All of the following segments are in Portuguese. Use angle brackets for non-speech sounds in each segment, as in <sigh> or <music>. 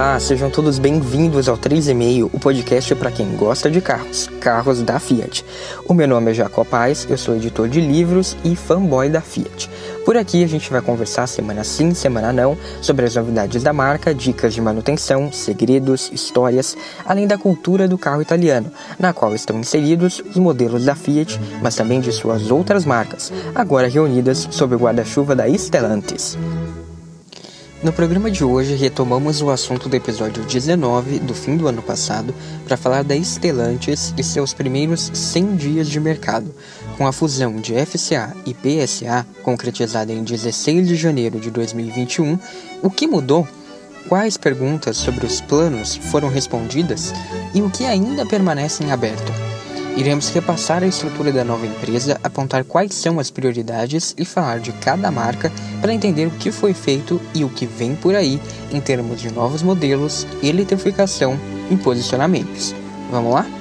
Olá, sejam todos bem-vindos ao 3,5, o podcast para quem gosta de carros, carros da Fiat. O meu nome é Jacob Paz, eu sou editor de livros e fanboy da Fiat. Por aqui a gente vai conversar semana sim, semana não, sobre as novidades da marca, dicas de manutenção, segredos, histórias, além da cultura do carro italiano, na qual estão inseridos os modelos da Fiat, mas também de suas outras marcas, agora reunidas sob o guarda-chuva da Stellantis. No programa de hoje, retomamos o assunto do episódio 19 do fim do ano passado para falar da Stellantis e seus primeiros 100 dias de mercado, com a fusão de FCA e PSA concretizada em 16 de janeiro de 2021. O que mudou? Quais perguntas sobre os planos foram respondidas e o que ainda permanece em aberto? Iremos repassar a estrutura da nova empresa, apontar quais são as prioridades e falar de cada marca para entender o que foi feito e o que vem por aí em termos de novos modelos, eletrificação e posicionamentos. Vamos lá?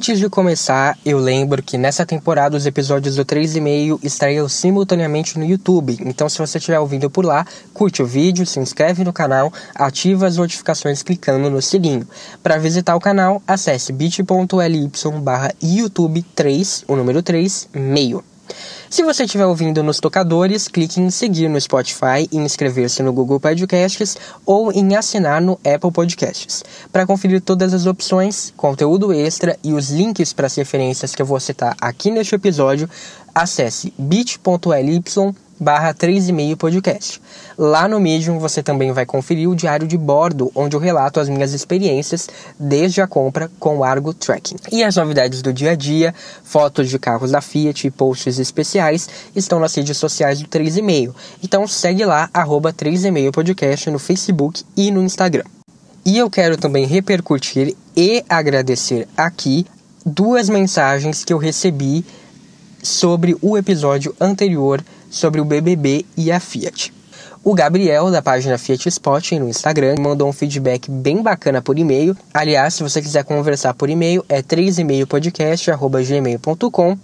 Antes de começar, eu lembro que nessa temporada os episódios do 3,5 estreiam simultaneamente no YouTube. Então, se você estiver ouvindo por lá, curte o vídeo, se inscreve no canal, ativa as notificações clicando no sininho. Para visitar o canal, acesse bit.ly barra YouTube 3, o número 3, meio. Se você estiver ouvindo nos tocadores, clique em seguir no Spotify e inscrever-se no Google Podcasts ou em assinar no Apple Podcasts. Para conferir todas as opções, conteúdo extra e os links para as referências que eu vou citar aqui neste episódio, acesse bit.ly barra 3,5 podcast. Lá no Medium você também vai conferir o diário de bordo, onde eu relato as minhas experiências desde a compra com o Argo Tracking. E as novidades do dia a dia, fotos de carros da Fiat e posts especiais estão nas redes sociais do 3,5. Então segue lá, arroba 3,5 podcast no Facebook e no Instagram. E eu quero também repercutir e agradecer aqui duas mensagens que eu recebi sobre o episódio anterior sobre o BBB e a Fiat. O Gabriel, da página Fiat Spot no Instagram, mandou um feedback bem bacana por e-mail. Aliás, se você quiser conversar por e-mail, é 3emailpodcast.gmail.com.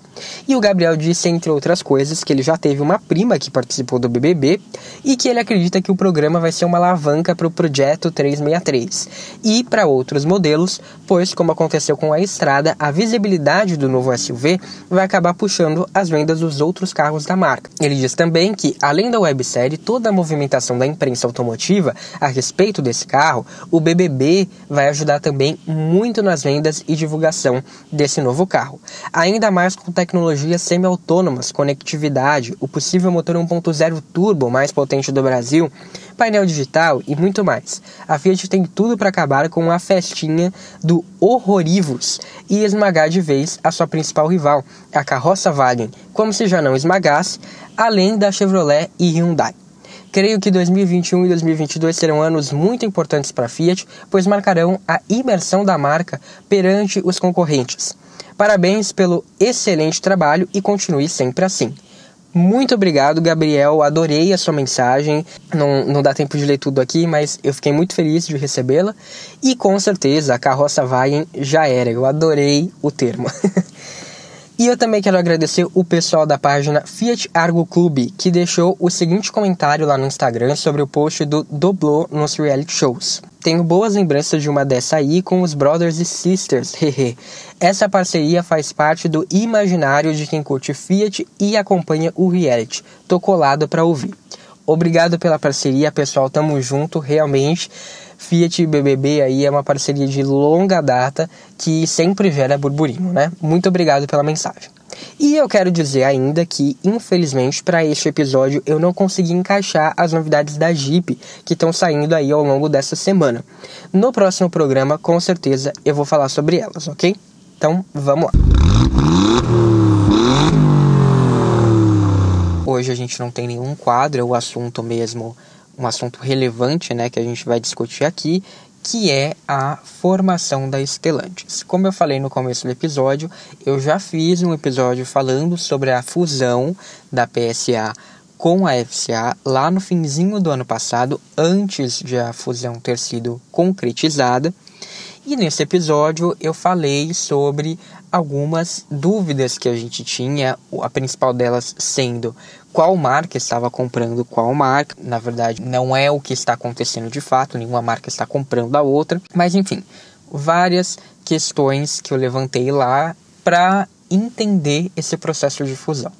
E o Gabriel disse, entre outras coisas, que ele já teve uma prima que participou do BBB e que ele acredita que o programa vai ser uma alavanca para o projeto 363 e para outros modelos, pois, como aconteceu com a Estrada, a visibilidade do novo SUV vai acabar puxando as vendas dos outros carros da marca. Ele diz também que, além da websérie, toda a movimentação da imprensa automotiva a respeito desse carro, o BBB vai ajudar também muito nas vendas e divulgação desse novo carro. Ainda mais com tecnologias semi-autônomas, conectividade, o possível motor 1.0 turbo mais potente do Brasil, painel digital e muito mais. A Fiat tem tudo para acabar com a festinha do horrorivos e esmagar de vez a sua principal rival, a carroça Wagen, como se já não esmagasse, além da Chevrolet e Hyundai. Creio que 2021 e 2022 serão anos muito importantes para a Fiat, pois marcarão a imersão da marca perante os concorrentes. Parabéns pelo excelente trabalho e continue sempre assim. Muito obrigado, Gabriel. Adorei a sua mensagem. Não, não dá tempo de ler tudo aqui, mas eu fiquei muito feliz de recebê-la. E com certeza a carroça Wagen já era. Eu adorei o termo. <laughs> E eu também quero agradecer o pessoal da página Fiat Argo Clube, que deixou o seguinte comentário lá no Instagram sobre o post do Doblô nos reality shows. Tenho boas lembranças de uma dessa aí com os Brothers e Sisters, <laughs> hehe. Essa parceria faz parte do imaginário de quem curte Fiat e acompanha o reality. Tô colado para ouvir. Obrigado pela parceria, pessoal. Tamo junto, realmente. Fiat e BBB aí é uma parceria de longa data que sempre gera burburinho, né? Muito obrigado pela mensagem. E eu quero dizer ainda que, infelizmente, para este episódio eu não consegui encaixar as novidades da Jeep que estão saindo aí ao longo dessa semana. No próximo programa, com certeza, eu vou falar sobre elas, ok? Então, vamos lá. Hoje a gente não tem nenhum quadro, é o assunto mesmo um assunto relevante né, que a gente vai discutir aqui, que é a formação da Stellantis. Como eu falei no começo do episódio, eu já fiz um episódio falando sobre a fusão da PSA com a FCA lá no finzinho do ano passado, antes de a fusão ter sido concretizada. E nesse episódio eu falei sobre algumas dúvidas que a gente tinha, a principal delas sendo qual marca estava comprando qual marca. Na verdade, não é o que está acontecendo de fato, nenhuma marca está comprando a outra, mas enfim, várias questões que eu levantei lá para entender esse processo de fusão.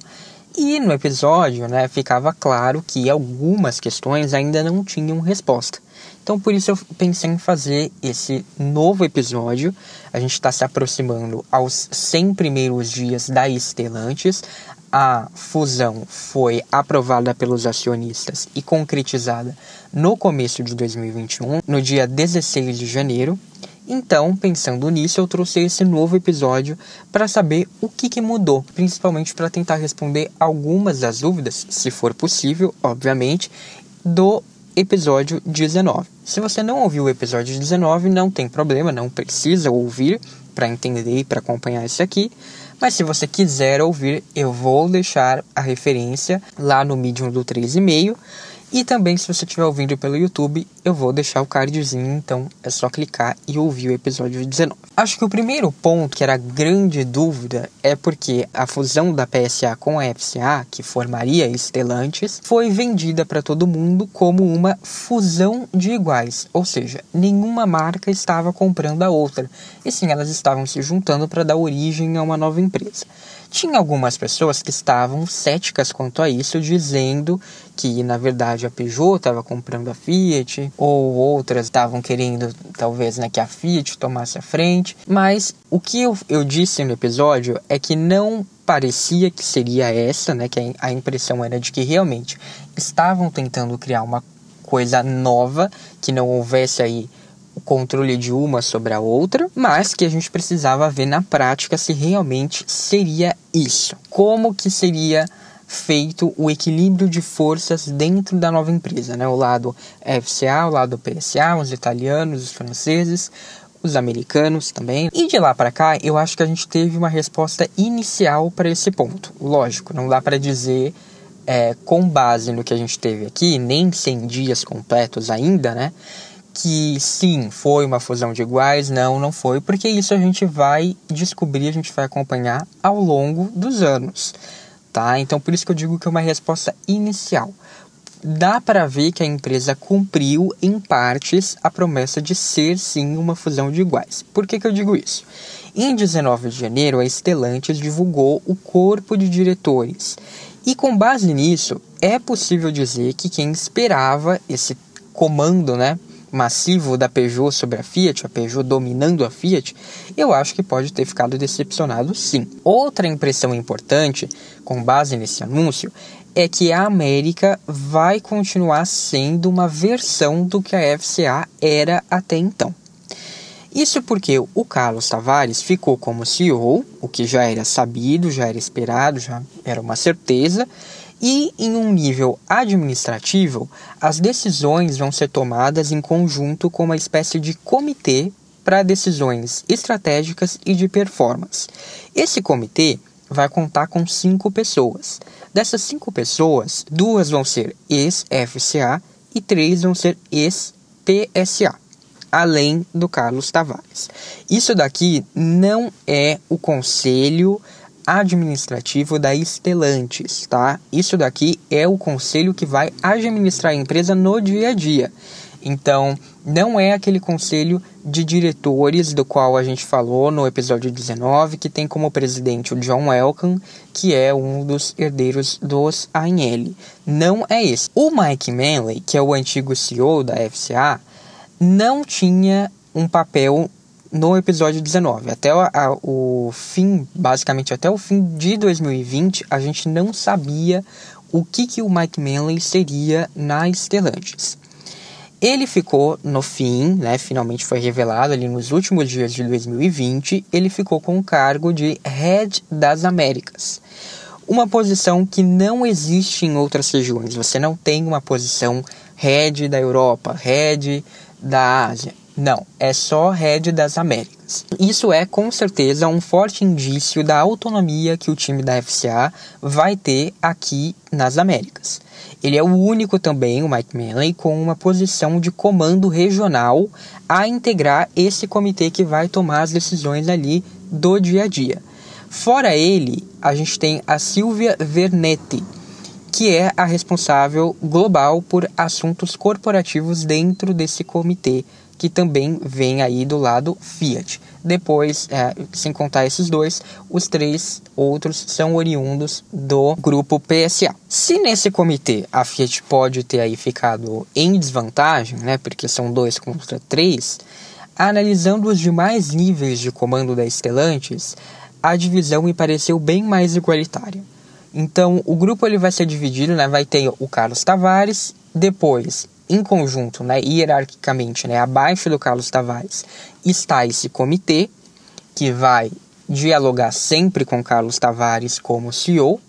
E no episódio, né, ficava claro que algumas questões ainda não tinham resposta. Então, por isso eu pensei em fazer esse novo episódio. A gente está se aproximando aos 100 primeiros dias da Estelantes. A fusão foi aprovada pelos acionistas e concretizada no começo de 2021, no dia 16 de janeiro. Então, pensando nisso, eu trouxe esse novo episódio para saber o que, que mudou, principalmente para tentar responder algumas das dúvidas, se for possível, obviamente, do episódio 19. Se você não ouviu o episódio 19, não tem problema, não precisa ouvir para entender e para acompanhar esse aqui. Mas se você quiser ouvir, eu vou deixar a referência lá no Medium do 3,5 e também, se você estiver ouvindo pelo YouTube, eu vou deixar o cardzinho, então é só clicar e ouvir o episódio 19. Acho que o primeiro ponto, que era a grande dúvida, é porque a fusão da PSA com a FCA, que formaria Estelantes, foi vendida para todo mundo como uma fusão de iguais, ou seja, nenhuma marca estava comprando a outra, e sim elas estavam se juntando para dar origem a uma nova empresa. Tinha algumas pessoas que estavam céticas quanto a isso, dizendo que na verdade a Peugeot estava comprando a Fiat, ou outras estavam querendo talvez né, que a Fiat tomasse a frente. Mas o que eu, eu disse no episódio é que não parecia que seria essa, né? Que a impressão era de que realmente estavam tentando criar uma coisa nova, que não houvesse aí controle de uma sobre a outra, mas que a gente precisava ver na prática se realmente seria isso. Como que seria feito o equilíbrio de forças dentro da nova empresa, né? O lado FCA, o lado PSA, os italianos, os franceses, os americanos também. E de lá para cá, eu acho que a gente teve uma resposta inicial para esse ponto. Lógico, não dá para dizer é, com base no que a gente teve aqui, nem 100 dias completos ainda, né? Que sim, foi uma fusão de iguais, não, não foi, porque isso a gente vai descobrir, a gente vai acompanhar ao longo dos anos, tá? Então por isso que eu digo que é uma resposta inicial. Dá para ver que a empresa cumpriu em partes a promessa de ser sim uma fusão de iguais. Por que, que eu digo isso? Em 19 de janeiro, a Stellantis divulgou o corpo de diretores. E com base nisso, é possível dizer que quem esperava esse comando, né, massivo da Peugeot sobre a Fiat, a Peugeot dominando a Fiat, eu acho que pode ter ficado decepcionado sim. Outra impressão importante, com base nesse anúncio, é que a América vai continuar sendo uma versão do que a FCA era até então. Isso porque o Carlos Tavares ficou como CEO, o que já era sabido, já era esperado, já era uma certeza, e em um nível administrativo, as decisões vão ser tomadas em conjunto com uma espécie de comitê para decisões estratégicas e de performance. Esse comitê vai contar com cinco pessoas. Dessas cinco pessoas, duas vão ser ex-FCA e três vão ser ex-PSA, além do Carlos Tavares. Isso daqui não é o conselho administrativo da Estelantes, tá? Isso daqui é o conselho que vai administrar a empresa no dia a dia. Então, não é aquele conselho de diretores do qual a gente falou no episódio 19, que tem como presidente o John Elkan, que é um dos herdeiros dos ANL. Não é esse. O Mike Manley, que é o antigo CEO da FCA, não tinha um papel no episódio 19. Até a, o fim, basicamente até o fim de 2020, a gente não sabia o que, que o Mike Manley seria na Stellantis. Ele ficou no fim, né, finalmente foi revelado ali nos últimos dias de 2020, ele ficou com o cargo de Head das Américas. Uma posição que não existe em outras regiões. Você não tem uma posição Head da Europa, Head da Ásia Não, é só head das Américas. Isso é com certeza um forte indício da autonomia que o time da FCA vai ter aqui nas Américas. Ele é o único também, o Mike Manley, com uma posição de comando regional a integrar esse comitê que vai tomar as decisões ali do dia a dia. Fora ele, a gente tem a Silvia Vernetti, que é a responsável global por assuntos corporativos dentro desse comitê que também vem aí do lado Fiat. Depois, é, sem contar esses dois, os três outros são oriundos do grupo PSA. Se nesse comitê a Fiat pode ter aí ficado em desvantagem, né, porque são dois contra três, analisando os demais níveis de comando da Stellantis, a divisão me pareceu bem mais igualitária. Então, o grupo ele vai ser dividido, né? Vai ter o Carlos Tavares, depois em conjunto, né, hierarquicamente, né, abaixo do Carlos Tavares, está esse comitê que vai dialogar sempre com Carlos Tavares como CEO.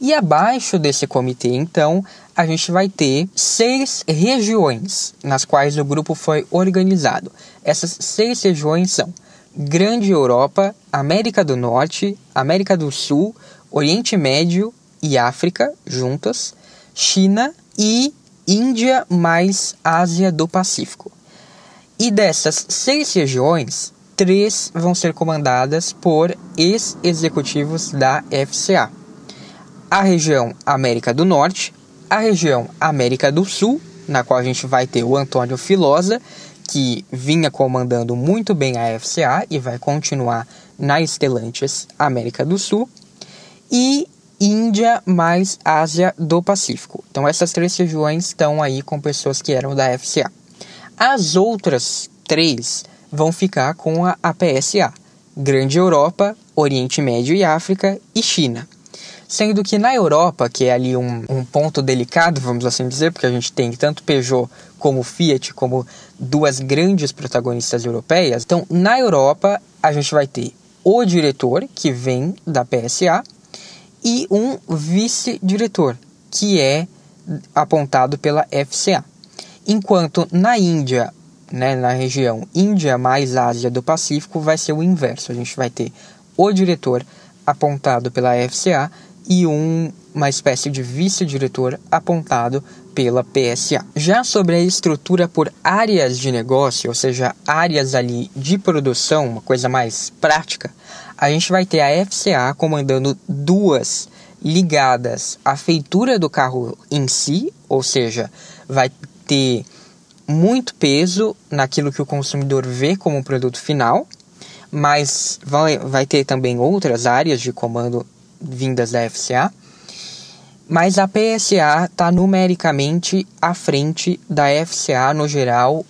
E abaixo desse comitê, então, a gente vai ter seis regiões nas quais o grupo foi organizado. Essas seis regiões são Grande Europa, América do Norte, América do Sul, Oriente Médio e África juntas, China e Índia mais Ásia do Pacífico. E dessas seis regiões, três vão ser comandadas por ex-executivos da FCA: a região América do Norte, a região América do Sul, na qual a gente vai ter o Antônio Filosa, que vinha comandando muito bem a FCA e vai continuar na Stellantis América do Sul, e Índia mais Ásia do Pacífico. Então essas três regiões estão aí com pessoas que eram da FCA. As outras três vão ficar com a APSA: Grande Europa, Oriente Médio e África e China. Sendo que na Europa, que é ali um, um ponto delicado, vamos assim dizer, porque a gente tem tanto Peugeot como Fiat como duas grandes protagonistas europeias. Então, na Europa, a gente vai ter o diretor, que vem da PSA, e um vice-diretor, que é apontado pela FCA. Enquanto na Índia, né, na região Índia mais Ásia do Pacífico, vai ser o inverso. A gente vai ter o diretor apontado pela FCA e um, uma espécie de vice-diretor apontado pela PSA. Já sobre a estrutura por áreas de negócio, ou seja, áreas ali de produção, uma coisa mais prática, a gente vai ter a FCA comandando duas ligadas à feitura do carro em si, ou seja, vai ter muito peso naquilo que o consumidor vê como produto final, mas vai, vai ter também outras áreas de comando vindas da FCA. Mas a PSA está numericamente à frente da FCA no geral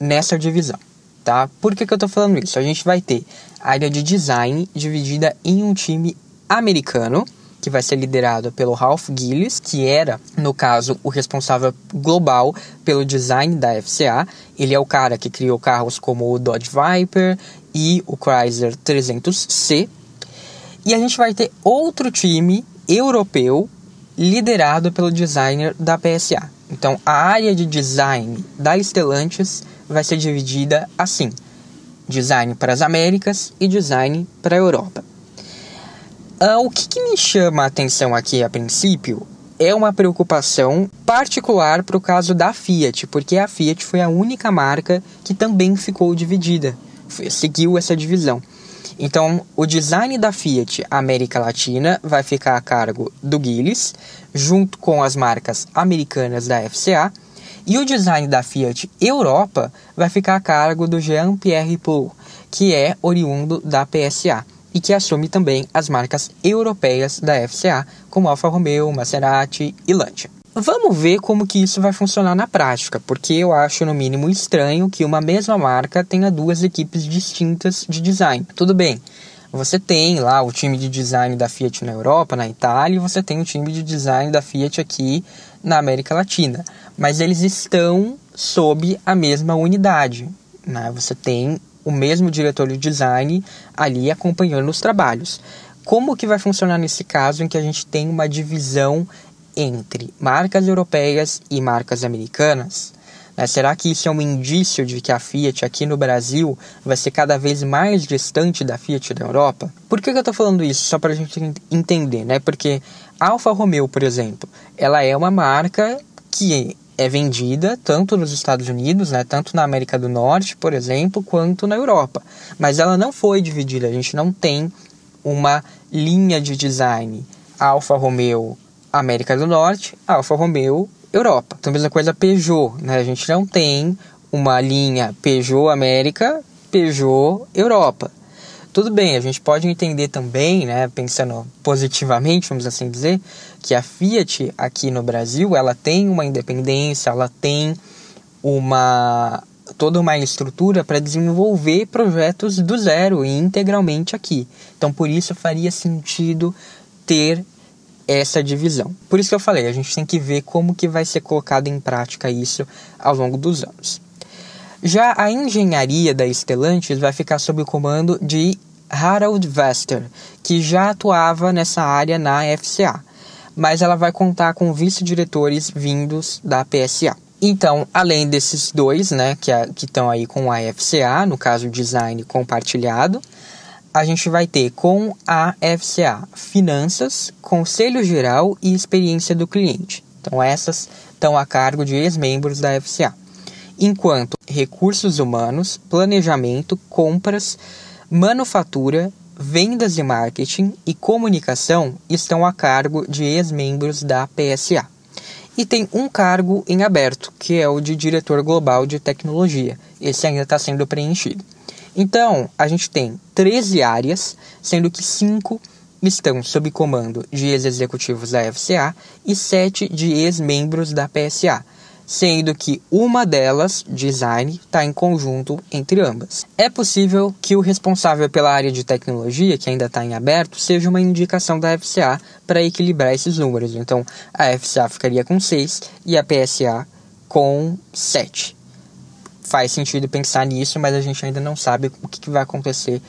nessa divisão tá? Por que, que eu estou falando isso? A gente vai ter área de design dividida em um time americano, que vai ser liderado pelo Ralph Gillis, que era, no caso, o responsável global pelo design da FCA. Ele é o cara que criou carros como o Dodge Viper e o Chrysler 300C. E a gente vai ter outro time europeu liderado pelo designer da PSA. Então, a área de design da Stellantis vai ser dividida assim: design para as Américas e design para a Europa. Uh, o que, que me chama a atenção aqui a princípio é uma preocupação particular para o caso da Fiat, porque a Fiat foi a única marca que também ficou dividida, seguiu essa divisão. Então, o design da Fiat América Latina vai ficar a cargo do Gilles, junto com as marcas americanas da FCA, e o design da Fiat Europa vai ficar a cargo do Jean-Pierre Paul, que é oriundo da PSA e que assume também as marcas europeias da FCA, como Alfa Romeo, Maserati e Lancia. Vamos ver como que isso vai funcionar na prática, porque eu acho no mínimo estranho que uma mesma marca tenha duas equipes distintas de design. Tudo bem, você tem lá o time de design da Fiat na Europa, na Itália, e você tem o time de design da Fiat aqui na América Latina, mas eles estão sob a mesma unidade. Né? Você tem o mesmo diretor de design ali acompanhando os trabalhos. Como que vai funcionar nesse caso em que a gente tem uma divisão entre marcas europeias e marcas americanas? Né? Será que isso é um indício de que a Fiat aqui no Brasil vai ser cada vez mais distante da Fiat da Europa? Por que, que eu estou falando isso? Só para a gente entender, né? Porque Alfa Romeo, por exemplo, ela é uma marca que é vendida tanto nos Estados Unidos, né, tanto na América do Norte, por exemplo, quanto na Europa. Mas ela não foi dividida, a gente não tem uma linha de design Alfa Romeo América do Norte, Alfa Romeo Europa. Então, a mesma coisa Peugeot, né? A gente não tem uma linha Peugeot América, Peugeot Europa. Tudo bem, a gente pode entender também, né, pensando positivamente, vamos assim dizer, que a Fiat aqui no Brasil, ela tem uma independência, ela tem uma toda uma estrutura para desenvolver projetos do zero e integralmente aqui. Então, por isso faria sentido ter essa divisão. Por isso que eu falei, a gente tem que ver como que vai ser colocado em prática isso ao longo dos anos. Já a engenharia da Stellantis vai ficar sob o comando de Harold Vester, que já atuava nessa área na FCA, mas ela vai contar com vice-diretores vindos da PSA. Então, além desses dois, né, que estão aí com a FCA, no caso design compartilhado, a gente vai ter com a FCA Finanças, Conselho Geral e Experiência do Cliente. Então, essas estão a cargo de ex-membros da FCA. Enquanto Recursos Humanos, Planejamento, Compras, Manufatura, Vendas e Marketing e Comunicação estão a cargo de ex-membros da PSA. E tem um cargo em aberto, que é o de Diretor Global de Tecnologia. Esse ainda está sendo preenchido. Então, a gente tem 13 áreas, sendo que 5 estão sob comando de ex-executivos da FCA e 7 de ex-membros da PSA, sendo que uma delas, design, está em conjunto entre ambas. É possível que o responsável pela área de tecnologia, que ainda está em aberto, seja uma indicação da FCA para equilibrar esses números. Então, a FCA ficaria com 6 e a PSA com 7 faz sentido pensar nisso, mas a gente ainda não sabe o que, que vai acontecer,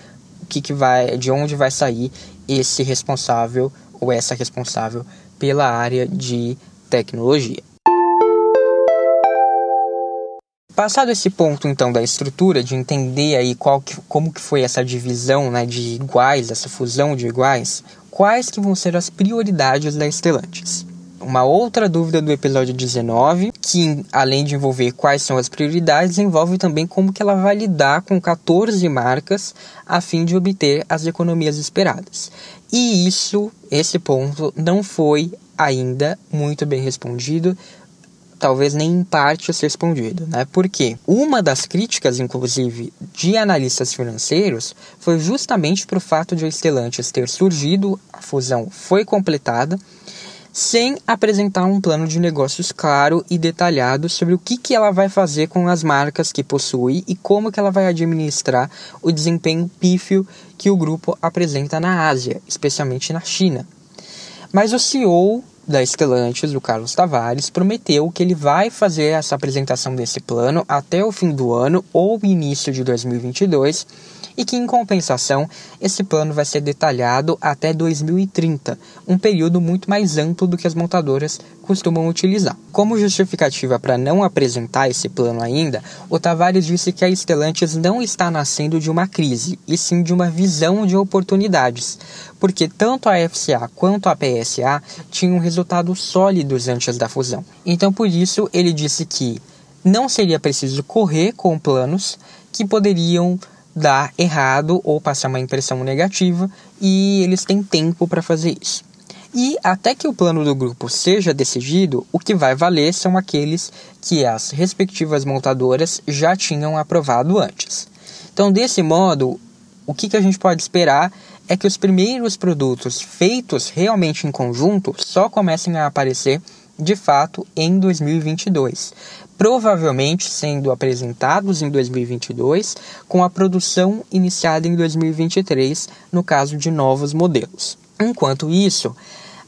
o que, que vai, de onde vai sair esse responsável ou essa responsável pela área de tecnologia. Passado esse ponto então da estrutura, de entender aí qual que, como que foi essa divisão né, de iguais, essa fusão de iguais, quais que vão ser as prioridades da Stellantis? Uma outra dúvida do episódio 19, que além de envolver quais são as prioridades, envolve também como que ela vai lidar com 14 marcas a fim de obter as economias esperadas. E isso, esse ponto, não foi ainda muito bem respondido, talvez nem em parte ser respondido, né? Porque uma das críticas, inclusive, de analistas financeiros foi justamente para o fato de a Stellantis ter surgido, a fusão foi completada sem apresentar um plano de negócios claro e detalhado sobre o que, que ela vai fazer com as marcas que possui e como que ela vai administrar o desempenho pífio que o grupo apresenta na Ásia, especialmente na China. Mas o CEO da Stellantis, o Carlos Tavares, prometeu que ele vai fazer essa apresentação desse plano até o fim do ano ou início de 2022 e que, em compensação, esse plano vai ser detalhado até 2030, um período muito mais amplo do que as montadoras costumam utilizar. Como justificativa para não apresentar esse plano ainda, o Tavares disse que a Stellantis não está nascendo de uma crise, e sim de uma visão de oportunidades, porque tanto a FCA quanto a PSA tinham resultados sólidos antes da fusão. Então, por isso, ele disse que não seria preciso correr com planos que poderiam dar errado ou passar uma impressão negativa e eles têm tempo para fazer isso. E até que o plano do grupo seja decidido, o que vai valer são aqueles que as respectivas montadoras já tinham aprovado antes. Então, desse modo, o que, que a gente pode esperar é que os primeiros produtos feitos realmente em conjunto só comecem a aparecer de fato em 2022, provavelmente sendo apresentados em 2022, com a produção iniciada em 2023, no caso de novos modelos. Enquanto isso,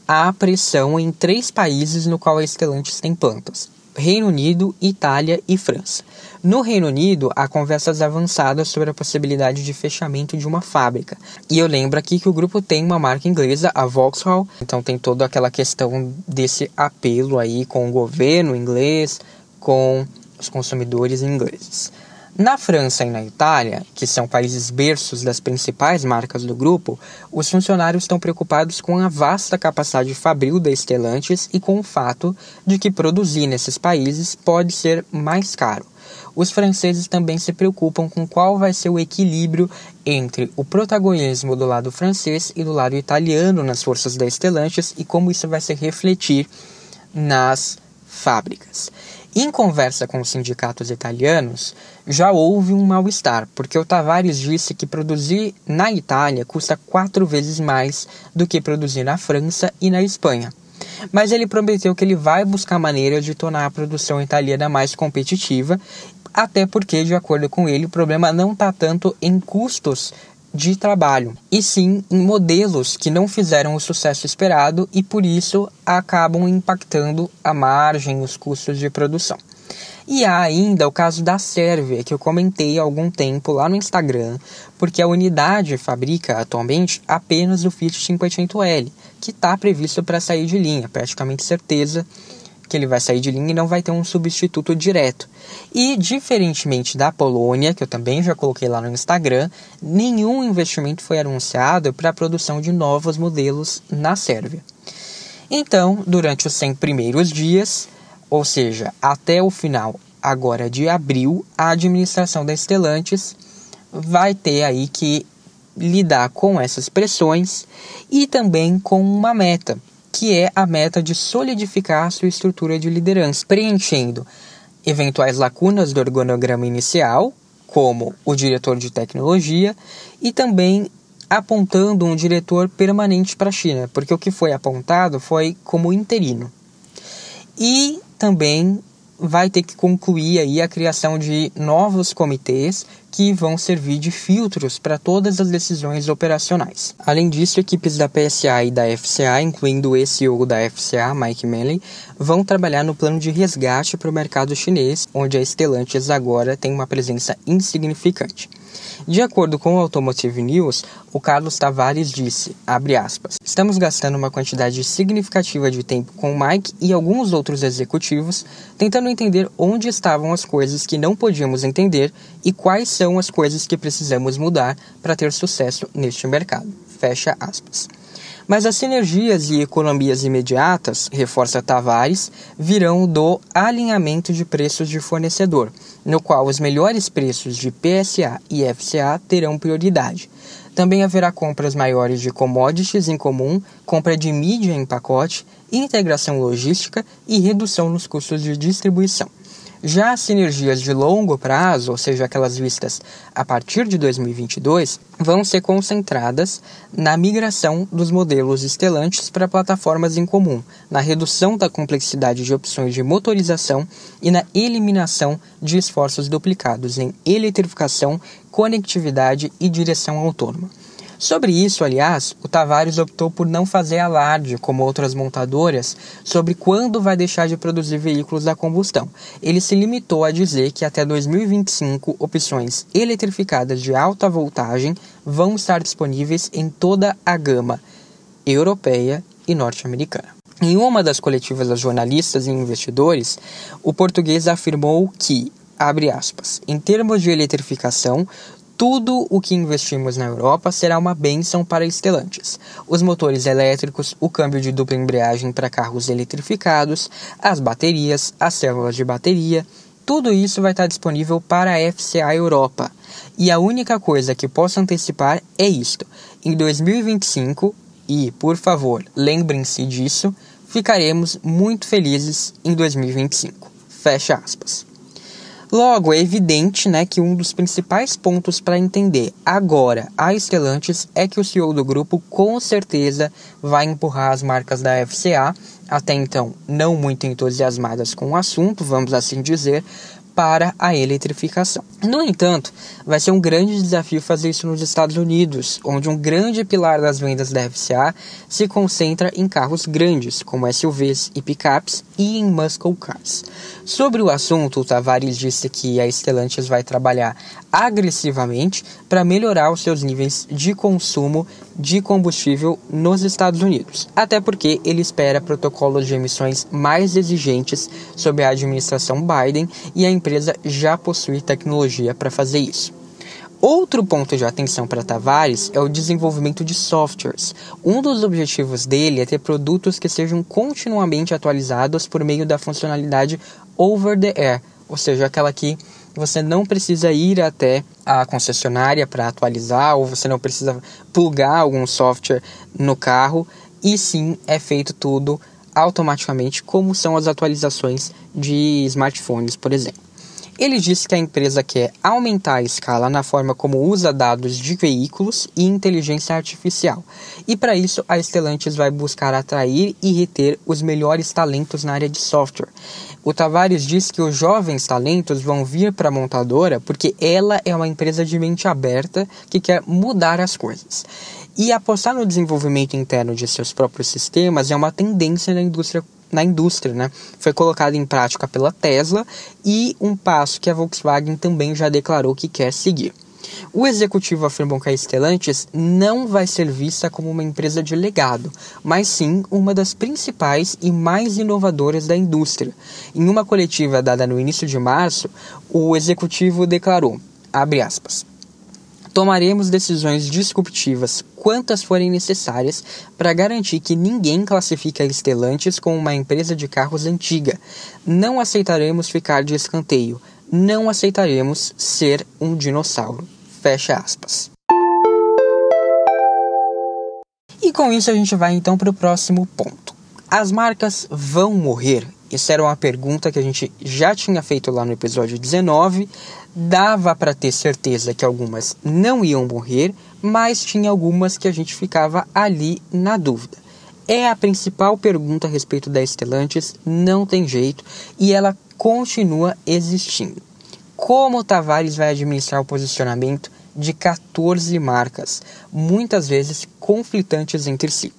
há pressão em três países no qual a Stellantis tem plantas: Reino Unido, Itália e França. No Reino Unido, há conversas avançadas sobre a possibilidade de fechamento de uma fábrica. E eu lembro aqui que o grupo tem uma marca inglesa, a Vauxhall, então tem toda aquela questão desse apelo aí com o governo inglês, com os consumidores ingleses. Na França e na Itália, que são países berços das principais marcas do grupo, os funcionários estão preocupados com a vasta capacidade fabril da Stellantis e com o fato de que produzir nesses países pode ser mais caro. Os franceses também se preocupam com qual vai ser o equilíbrio entre o protagonismo do lado francês e do lado italiano nas forças da Stellantis e como isso vai se refletir nas fábricas. Em conversa com os sindicatos italianos, já houve um mal-estar, porque o Tavares disse que produzir na Itália custa quatro vezes mais do que produzir na França e na Espanha. Mas ele prometeu que ele vai buscar maneiras de tornar a produção italiana mais competitiva, até porque, de acordo com ele, o problema não está tanto em custos de trabalho, e sim em modelos que não fizeram o sucesso esperado e por isso acabam impactando a margem, os custos de produção. E há ainda o caso da Sérvia, que eu comentei há algum tempo lá no Instagram, porque a unidade fabrica atualmente apenas o Fiat 500L, que está previsto para sair de linha, praticamente certeza que ele vai sair de linha e não vai ter um substituto direto. E, diferentemente da Polônia, que eu também já coloquei lá no Instagram, nenhum investimento foi anunciado para a produção de novos modelos na Sérvia. Então, durante os 100 primeiros dias, ou seja, até o final agora de abril, a administração da Stellantis vai ter aí que lidar com essas pressões e também com uma meta, que é a meta de solidificar sua estrutura de liderança, preenchendo eventuais lacunas do organograma inicial, como o diretor de tecnologia, e também apontando um diretor permanente para a China, porque o que foi apontado foi como interino. E também vai ter que concluir aí a criação de novos comitês que vão servir de filtros para todas as decisões operacionais. Além disso, equipes da PSA e da FCA, incluindo o CEO da FCA, Mike Manley, vão trabalhar no plano de resgate para o mercado chinês, onde a Stellantis agora tem uma presença insignificante. De acordo com o Automotive News, o Carlos Tavares disse, aspas, estamos gastando uma quantidade significativa de tempo com o Mike e alguns outros executivos, tentando entender onde estavam as coisas que não podíamos entender e quais são as coisas que precisamos mudar para ter sucesso neste mercado. Fecha aspas. Mas as sinergias e economias imediatas, reforça Tavares, virão do alinhamento de preços de fornecedor, no qual os melhores preços de PSA e FCA terão prioridade. Também haverá compras maiores de commodities em comum, compra de mídia em pacote, integração logística e redução nos custos de distribuição. Já as sinergias de longo prazo, ou seja, aquelas vistas a partir de 2022, vão ser concentradas na migração dos modelos estelantes para plataformas em comum, na redução da complexidade de opções de motorização e na eliminação de esforços duplicados em eletrificação, conectividade e direção autônoma. Sobre isso, aliás, o Tavares optou por não fazer alarde, como outras montadoras, sobre quando vai deixar de produzir veículos a combustão. Ele se limitou a dizer que até 2025 opções eletrificadas de alta voltagem vão estar disponíveis em toda a gama europeia e norte-americana. Em uma das coletivas das jornalistas e investidores, o português afirmou que, abre aspas, em termos de eletrificação, tudo o que investimos na Europa será uma bênção para Stellantis. Os motores elétricos, o câmbio de dupla embreagem para carros eletrificados, as baterias, as células de bateria, tudo isso vai estar disponível para a FCA Europa. E a única coisa que posso antecipar é isto. Em 2025, e por favor, lembrem-se disso, ficaremos muito felizes em 2025. Fecha aspas. Logo, é evidente né, que um dos principais pontos para entender agora a Stellantis é que o CEO do grupo com certeza vai empurrar as marcas da FCA, até então não muito entusiasmadas com o assunto, vamos assim dizer, para a eletrificação. No entanto, vai ser um grande desafio fazer isso nos Estados Unidos, onde um grande pilar das vendas da FCA se concentra em carros grandes, como SUVs e picapes, e em muscle cars. Sobre o assunto, o Tavares disse que a Stellantis vai trabalhar agressivamente para melhorar os seus níveis de consumo de combustível nos Estados Unidos. Até porque ele espera protocolos de emissões mais exigentes sob a administração Biden e a empresa já possui tecnologia para fazer isso. Outro ponto de atenção para Tavares é o desenvolvimento de softwares. Um dos objetivos dele é ter produtos que sejam continuamente atualizados por meio da funcionalidade over the air, ou seja, aquela que você não precisa ir até a concessionária para atualizar ou você não precisa plugar algum software no carro e sim é feito tudo automaticamente, como são as atualizações de smartphones, por exemplo. Ele disse que a empresa quer aumentar a escala na forma como usa dados de veículos e inteligência artificial. E para isso, a Stellantis vai buscar atrair e reter os melhores talentos na área de software. O Tavares diz que os jovens talentos vão vir para a montadora porque ela é uma empresa de mente aberta que quer mudar as coisas. E apostar no desenvolvimento interno de seus próprios sistemas é uma tendência na indústria na indústria, né? Foi colocado em prática pela Tesla e um passo que a Volkswagen também já declarou que quer seguir. O executivo afirmou que a Stellantis não vai ser vista como uma empresa de legado, mas sim uma das principais e mais inovadoras da indústria. Em uma coletiva dada no início de março, o executivo declarou, aspas, Tomaremos decisões disruptivas quantas forem necessárias para garantir que ninguém classifique a Stellantis como uma empresa de carros antiga. Não aceitaremos ficar de escanteio. Não aceitaremos ser um dinossauro. Fecha aspas. E com isso a gente vai então para o próximo ponto. As marcas vão morrer? Essa era uma pergunta que a gente já tinha feito lá no episódio 19. Dava para ter certeza que algumas não iam morrer, mas tinha algumas que a gente ficava ali na dúvida. É a principal pergunta a respeito da Stellantis, não tem jeito, e ela continua existindo. Como o Tavares vai administrar o posicionamento de 14 marcas, muitas vezes conflitantes entre si?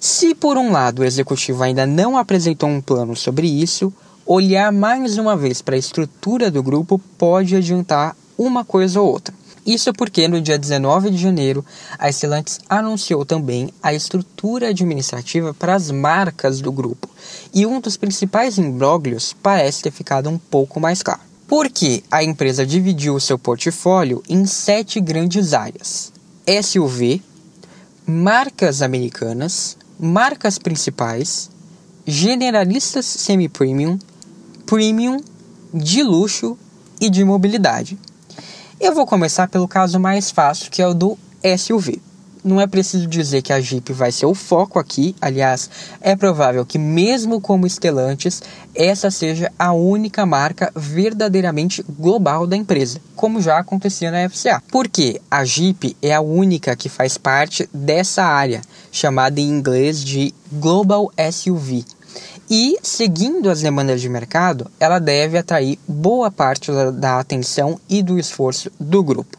Se por um lado o executivo ainda não apresentou um plano sobre isso, olhar mais uma vez para a estrutura do grupo pode adiantar uma coisa ou outra. Isso porque no dia 19 de janeiro, a Stellantis anunciou também a estrutura administrativa para as marcas do grupo. E um dos principais imbróglios parece ter ficado um pouco mais claro. Porque a empresa dividiu o seu portfólio em sete grandes áreas: SUV, marcas americanas, marcas principais, generalistas semi-premium, premium, de luxo e de mobilidade. Eu vou começar pelo caso mais fácil, que é o do SUV não é preciso dizer que a Jeep vai ser o foco aqui, aliás, é provável que, mesmo como Stellantis, essa seja a única marca verdadeiramente global da empresa, como já acontecia na FCA. Porque a Jeep é a única que faz parte dessa área, chamada em inglês de Global SUV. E, seguindo as demandas de mercado, ela deve atrair boa parte da atenção e do esforço do grupo.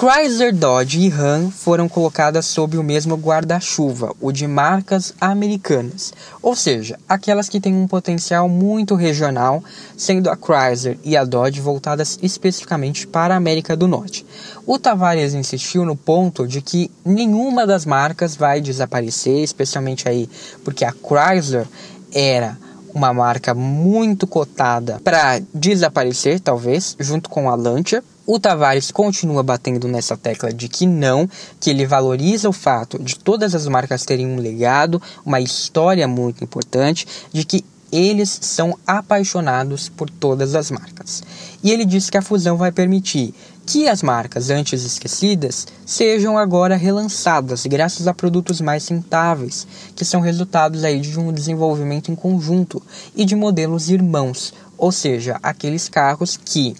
Chrysler, Dodge e Ram foram colocadas sob o mesmo guarda-chuva, o de marcas americanas, ou seja, aquelas que têm um potencial muito regional, sendo a Chrysler e a Dodge voltadas especificamente para a América do Norte. O Tavares insistiu no ponto de que nenhuma das marcas vai desaparecer, especialmente aí porque a Chrysler era uma marca muito cotada para desaparecer, talvez, junto com a Lancia. O Tavares continua batendo nessa tecla de que não, que ele valoriza o fato de todas as marcas terem um legado, uma história muito importante, de que eles são apaixonados por todas as marcas. E ele diz que a fusão vai permitir que as marcas antes esquecidas sejam agora relançadas graças a produtos mais rentáveis, que são resultados aí de um desenvolvimento em conjunto e de modelos irmãos, ou seja, aqueles carros que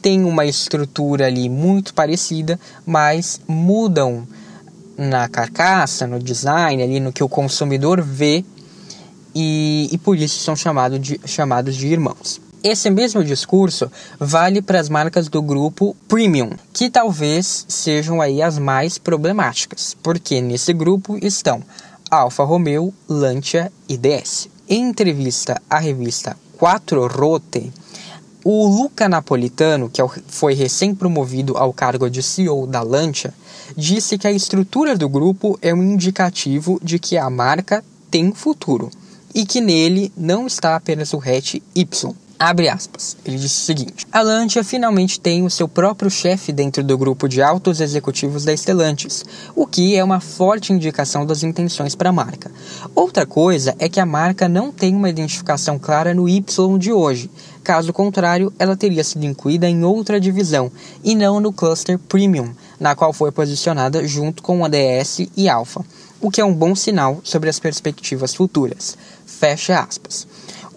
tem uma estrutura ali muito parecida, mas mudam na carcaça, no design, ali no que o consumidor vê e, e por isso são chamado de, chamados de irmãos. Esse mesmo discurso vale para as marcas do grupo Premium, que talvez sejam aí as mais problemáticas, porque nesse grupo estão Alfa Romeo, Lancia e DS. Em entrevista à revista Quattro Rote, O Luca Napolitano, que é foi recém-promovido ao cargo de CEO da Lancia, disse que a estrutura do grupo é um indicativo de que a marca tem futuro e que nele não está apenas o hatch Y. Abre aspas. Ele disse o seguinte: A Lancia finalmente tem o seu próprio chefe dentro do grupo de altos executivos da Stellantis, o que é uma forte indicação das intenções para a marca. Outra coisa é que a marca não tem uma identificação clara no Y de hoje. Caso contrário, ela teria sido incluída em outra divisão e não no cluster Premium, na qual foi posicionada junto com a DS e Alpha, o que é um bom sinal sobre as perspectivas futuras. Fecha aspas.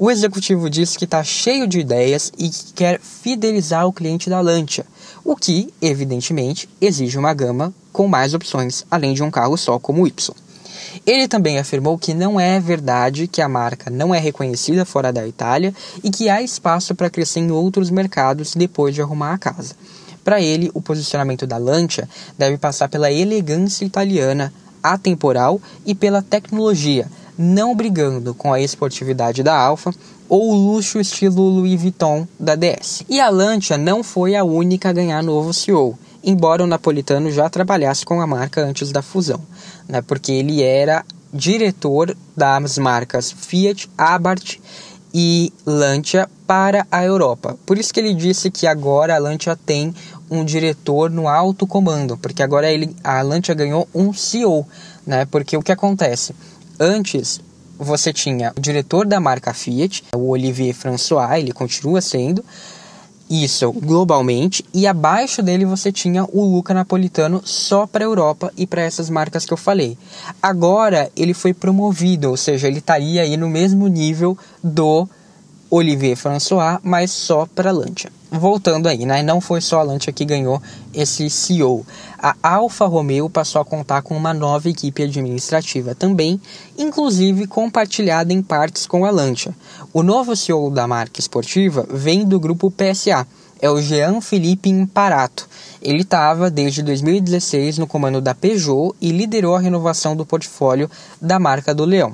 O executivo disse que está cheio de ideias e que quer fidelizar o cliente da Lancia, o que, evidentemente, exige uma gama com mais opções, além de um carro só como o Y. Ele também afirmou que não é verdade que a marca não é reconhecida fora da Itália e que há espaço para crescer em outros mercados depois de arrumar a casa. Para ele, o posicionamento da Lancia deve passar pela elegância italiana, atemporal e pela tecnologia, não brigando com a esportividade da Alfa ou o luxo estilo Louis Vuitton da DS. E a Lancia não foi a única a ganhar novo CEO, embora o napolitano já trabalhasse com a marca antes da fusão, né, porque ele era diretor das marcas Fiat, Abarth e Lancia para a Europa. Por isso que ele disse que agora a Lancia tem um diretor no alto comando, porque agora ele, a Lancia ganhou um CEO, né? Porque o que acontece? Antes, você tinha o diretor da marca Fiat, o Olivier François, ele continua sendo isso globalmente, e abaixo dele você tinha o Luca Napolitano só para a Europa e para essas marcas que eu falei. Agora ele foi promovido, ou seja, ele estaria aí no mesmo nível do Olivier François, mas só para a Lancia. Voltando aí, né? Não foi só a Lancia que ganhou esse CEO. A Alfa Romeo passou a contar com uma nova equipe administrativa também, inclusive compartilhada em partes com a Lancia. O novo CEO da marca esportiva vem do grupo PSA, é o Jean Philippe Imparato. Ele estava desde 2016 no comando da Peugeot e liderou a renovação do portfólio da marca do Leão.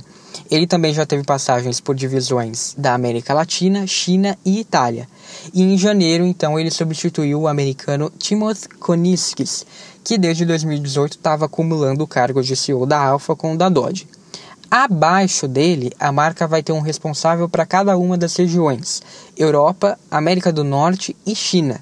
Ele também já teve passagens por divisões da América Latina, China e Itália. E em janeiro, então, ele substituiu o americano Timothy Koniskis, que desde 2018 estava acumulando o cargo de CEO da Alfa com o da Dodge. Abaixo dele, a marca vai ter um responsável para cada uma das regiões: Europa, América do Norte e China.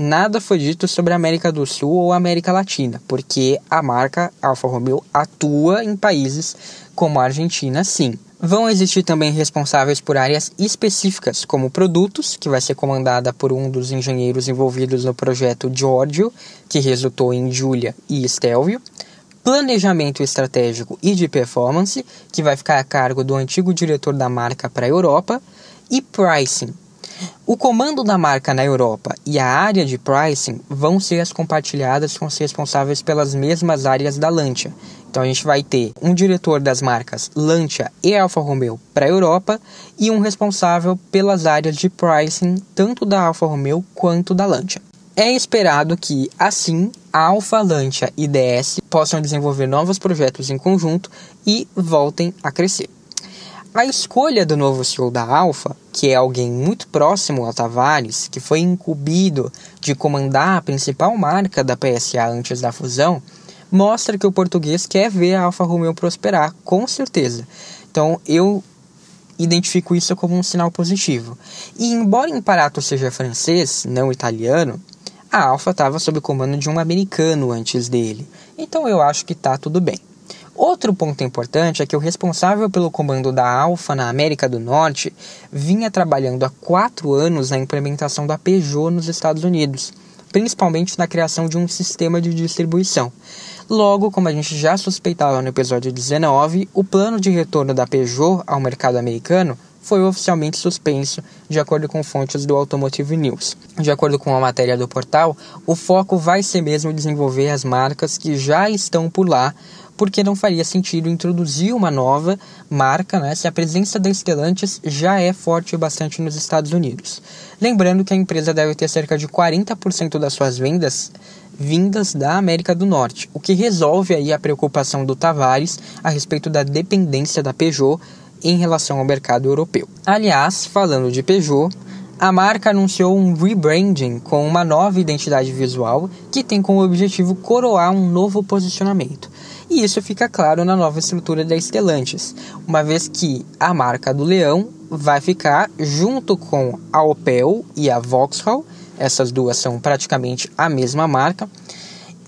Nada foi dito sobre a América do Sul ou América Latina, porque a marca Alfa Romeo atua em países como a Argentina, sim. Vão existir também responsáveis por áreas específicas, como produtos, que vai ser comandada por um dos engenheiros envolvidos no projeto Giorgio, que resultou em Julia e Stelvio, planejamento estratégico e de performance, que vai ficar a cargo do antigo diretor da marca para a Europa, e pricing, o comando da marca na Europa e a área de pricing vão ser as compartilhadas com os responsáveis pelas mesmas áreas da Lancia. Então a gente vai ter um diretor das marcas Lancia e Alfa Romeo para a Europa e um responsável pelas áreas de pricing tanto da Alfa Romeo quanto da Lancia. É esperado que, assim, Alfa, Lancia e DS possam desenvolver novos projetos em conjunto e voltem a crescer. A escolha do novo CEO da Alfa, que é alguém muito próximo a Tavares, que foi incumbido de comandar a principal marca da PSA antes da fusão, mostra que o português quer ver a Alfa Romeo prosperar, com certeza. Então eu identifico isso como um sinal positivo. E embora Imparato seja francês, não italiano, a Alfa estava sob o comando de um americano antes dele. Então eu acho que está tudo bem. Outro ponto importante é que o responsável pelo comando da Alfa na América do Norte vinha trabalhando há quatro anos na implementação da Peugeot nos Estados Unidos, principalmente na criação de um sistema de distribuição. Logo, como a gente já suspeitava no episódio 19, o plano de retorno da Peugeot ao mercado americano foi oficialmente suspenso, de acordo com fontes do Automotive News. De acordo com a matéria do portal, o foco vai ser mesmo desenvolver as marcas que já estão por lá, porque não faria sentido introduzir uma nova marca né, se a presença da Stellantis já é forte bastante nos Estados Unidos. Lembrando que a empresa deve ter cerca de 40% das suas vendas vindas da América do Norte, o que resolve aí a preocupação do Tavares a respeito da dependência da Peugeot em relação ao mercado europeu. Aliás, falando de Peugeot, a marca anunciou um rebranding com uma nova identidade visual que tem como objetivo coroar um novo posicionamento. E isso fica claro na nova estrutura da Stellantis, uma vez que a marca do Leão vai ficar junto com a Opel e a Vauxhall, essas duas são praticamente a mesma marca,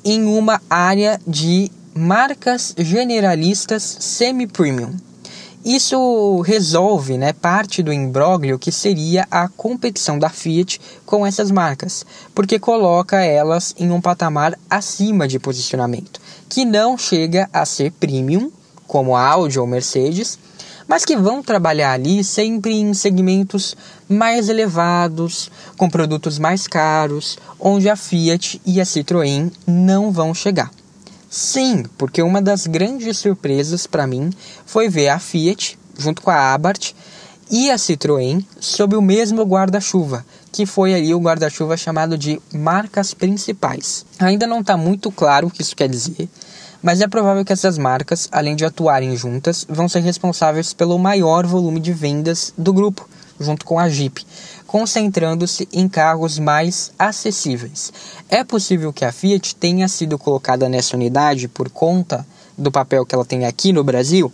em uma área de marcas generalistas semi-premium. Isso resolve né, parte do imbróglio que seria a competição da Fiat com essas marcas, porque coloca elas em um patamar acima de posicionamento, que não chega a ser premium, como a Audi ou Mercedes, mas que vão trabalhar ali sempre em segmentos mais elevados, com produtos mais caros, onde a Fiat e a Citroën não vão chegar. Sim, porque uma das grandes surpresas para mim foi ver a Fiat, junto com a Abarth e a Citroën, sob o mesmo guarda-chuva, que foi ali o guarda-chuva chamado de marcas principais. Ainda não está muito claro o que isso quer dizer, mas é provável que essas marcas, além de atuarem juntas, vão ser responsáveis pelo maior volume de vendas do grupo, junto com a Jeep, concentrando-se em carros mais acessíveis. É possível que a Fiat tenha sido colocada nessa unidade por conta do papel que ela tem aqui no Brasil?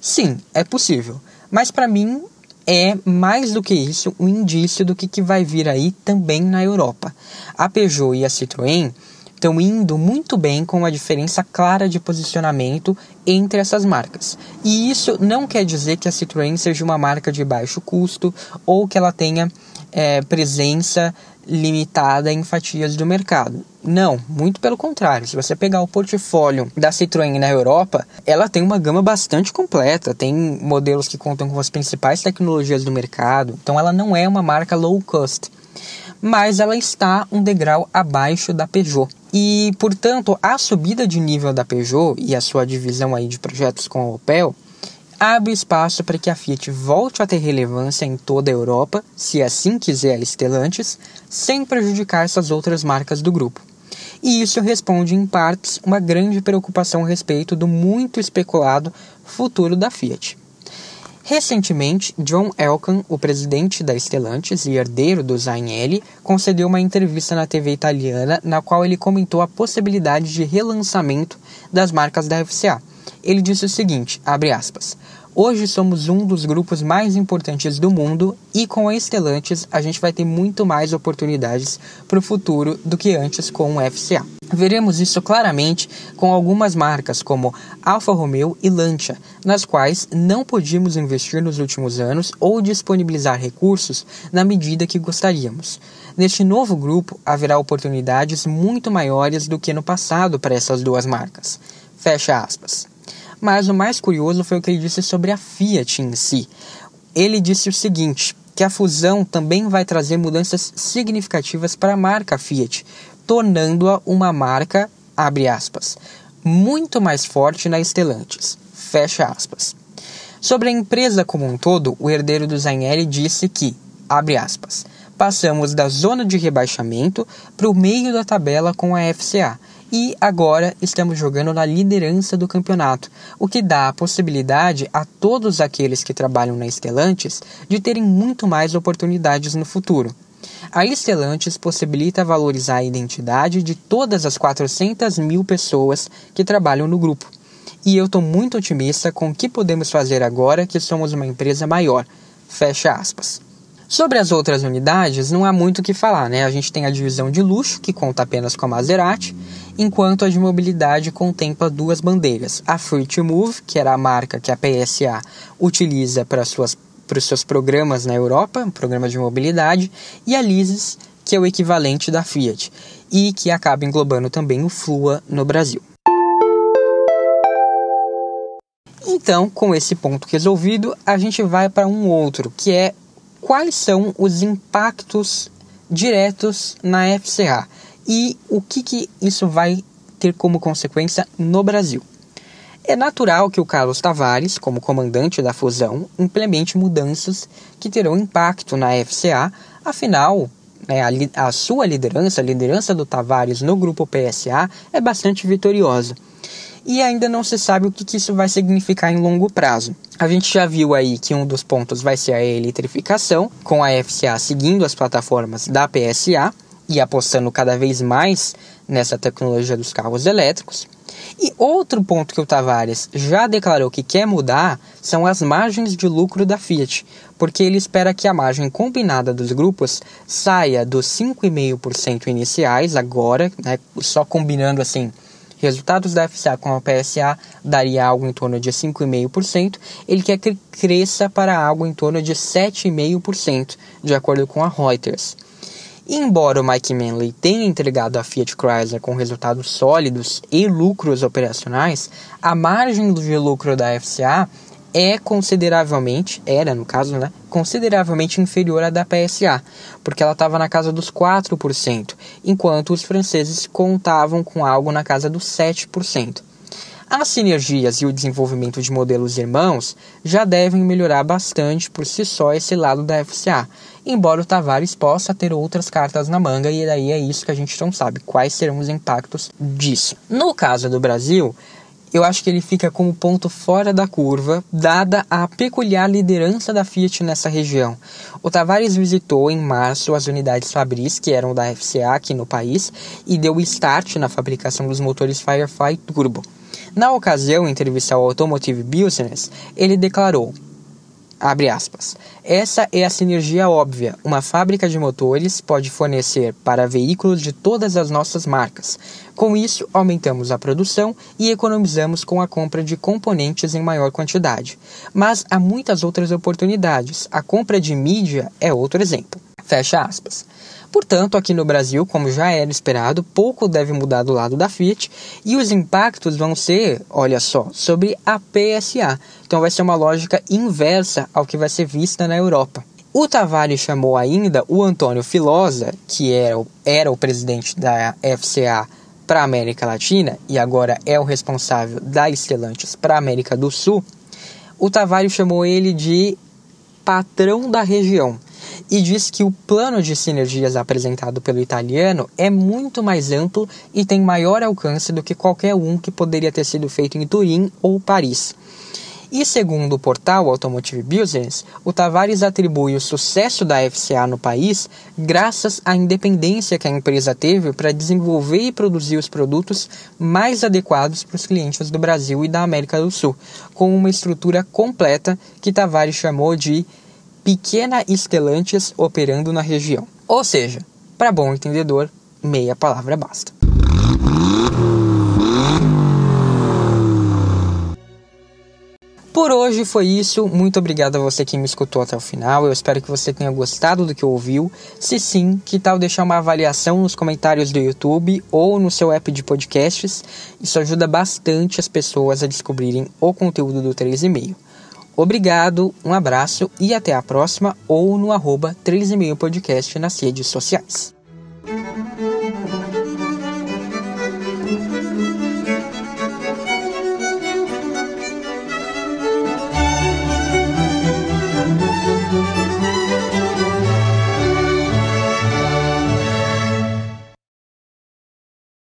Sim, é possível. Mas para mim é mais do que isso um indício do que, que vai vir aí também na Europa. A Peugeot e a Citroën estão indo muito bem com uma diferença clara de posicionamento entre essas marcas. E isso não quer dizer que a Citroën seja uma marca de baixo custo ou que ela tenha é, presença limitada em fatias do mercado. Não, muito pelo contrário. Se você pegar o portfólio da Citroën na Europa, ela tem uma gama bastante completa. Tem modelos que contam com as principais tecnologias do mercado. Então, ela não é uma marca low cost, mas ela está um degrau abaixo da Peugeot. E, portanto, a subida de nível da Peugeot e a sua divisão aí de projetos com a Opel abre espaço para que a Fiat volte a ter relevância em toda a Europa, se assim quiser a Stellantis, sem prejudicar essas outras marcas do grupo. E isso responde em partes uma grande preocupação a respeito do muito especulado futuro da Fiat. Recentemente, John Elkann, o presidente da Stellantis e herdeiro do Zagnelli, concedeu uma entrevista na TV italiana na qual ele comentou a possibilidade de relançamento das marcas da FCA. Ele disse o seguinte, abre aspas, Hoje somos um dos grupos mais importantes do mundo e com a Stellantis a gente vai ter muito mais oportunidades para o futuro do que antes com o FCA. Veremos isso claramente com algumas marcas como Alfa Romeo e Lancia, nas quais não podíamos investir nos últimos anos ou disponibilizar recursos na medida que gostaríamos. Neste novo grupo haverá oportunidades muito maiores do que no passado para essas duas marcas. Fecha aspas. Mas o mais curioso foi o que ele disse sobre a Fiat em si. Ele disse o seguinte: que a fusão também vai trazer mudanças significativas para a marca Fiat, tornando-a uma marca, abre aspas, muito mais forte na Stellantis, fecha aspas. Sobre a empresa como um todo, o herdeiro do Zagnelli disse que, abre aspas, passamos da zona de rebaixamento para o meio da tabela com a FCA, e agora estamos jogando na liderança do campeonato, o que dá a possibilidade a todos aqueles que trabalham na Stellantis de terem muito mais oportunidades no futuro. A Stellantis possibilita valorizar a identidade de todas as 400 mil pessoas que trabalham no grupo. E eu estou muito otimista com o que podemos fazer agora que somos uma empresa maior. Fecha aspas. Sobre as outras unidades, não há muito o que falar, né? A gente tem a divisão de luxo, que conta apenas com a Maserati, enquanto a de mobilidade contempla duas bandeiras: a Free to Move, que era a marca que a PSA utiliza para, suas, para os seus programas na Europa, um programa de mobilidade, e a Leases, que é o equivalente da Fiat, e que acaba englobando também o Flua no Brasil. Então, com esse ponto resolvido, a gente vai para um outro, que é quais são os impactos diretos na FCA e o que, que isso vai ter como consequência no Brasil. É natural que o Carlos Tavares, como comandante da fusão, implemente mudanças que terão impacto na FCA, afinal, né, a, a sua liderança, a liderança do Tavares no grupo PSA, é bastante vitoriosa. e ainda não se sabe o que, que isso vai significar em longo prazo. A gente já viu aí que um dos pontos vai ser a eletrificação, com a FCA seguindo as plataformas da PSA e apostando cada vez mais nessa tecnologia dos carros elétricos. E outro ponto que o Tavares já declarou que quer mudar são as margens de lucro da Fiat, porque ele espera que a margem combinada dos grupos saia dos 5,5% iniciais agora, né, só combinando assim resultados da FCA com a PSA daria algo em torno de 5,5%, ele quer que cresça para algo em torno de 7,5%, de acordo com a Reuters. Embora o Mike Manley tenha entregado a Fiat Chrysler com resultados sólidos e lucros operacionais, a margem de lucro da FCA é consideravelmente, era no caso, né, consideravelmente inferior à da PSA, porque ela estava na casa dos 4%, enquanto os franceses contavam com algo na casa dos 7%. As sinergias e o desenvolvimento de modelos irmãos já devem melhorar bastante por si só esse lado da FCA, embora o Tavares possa ter outras cartas na manga e daí é isso que a gente não sabe, quais serão os impactos disso. No caso do Brasil, eu acho que ele fica como ponto fora da curva, dada a peculiar liderança da Fiat nessa região. O Tavares visitou em março as unidades Fabris, que eram da FCA aqui no país, e deu start na fabricação dos motores Firefly Turbo. Na ocasião, em entrevista ao Automotive Business, ele declarou: aspas. Essa é a sinergia óbvia. Uma fábrica de motores pode fornecer para veículos de todas as nossas marcas. Com isso, aumentamos a produção e economizamos com a compra de componentes em maior quantidade. Mas há muitas outras oportunidades. A compra de mídia é outro exemplo. Fecha aspas. Portanto, aqui no Brasil, como já era esperado, pouco deve mudar do lado da Fiat e os impactos vão ser, olha só, sobre a PSA. Então vai ser uma lógica inversa ao que vai ser vista na Europa. O Tavares chamou ainda o Antônio Filosa, que era, era o presidente da FCA para a América Latina e agora é o responsável da Stellantis para a América do Sul. O Tavares chamou ele de patrão da região e diz que o plano de sinergias apresentado pelo italiano é muito mais amplo e tem maior alcance do que qualquer um que poderia ter sido feito em Turim ou Paris. E segundo o portal Automotive Business, o Tavares atribui o sucesso da FCA no país graças à independência que a empresa teve para desenvolver e produzir os produtos mais adequados para os clientes do Brasil e da América do Sul, com uma estrutura completa que Tavares chamou de pequena Stellantis operando na região. Ou seja, para bom entendedor, meia palavra basta. Por hoje foi isso. Muito obrigado a você que me escutou até o final. Eu espero que você tenha gostado do que ouviu. Se sim, que tal deixar uma avaliação nos comentários do YouTube ou no seu app de podcasts? Isso ajuda bastante as pessoas a descobrirem o conteúdo do 3,5. Obrigado, um abraço e até a próxima ou no arroba podcast nas redes sociais.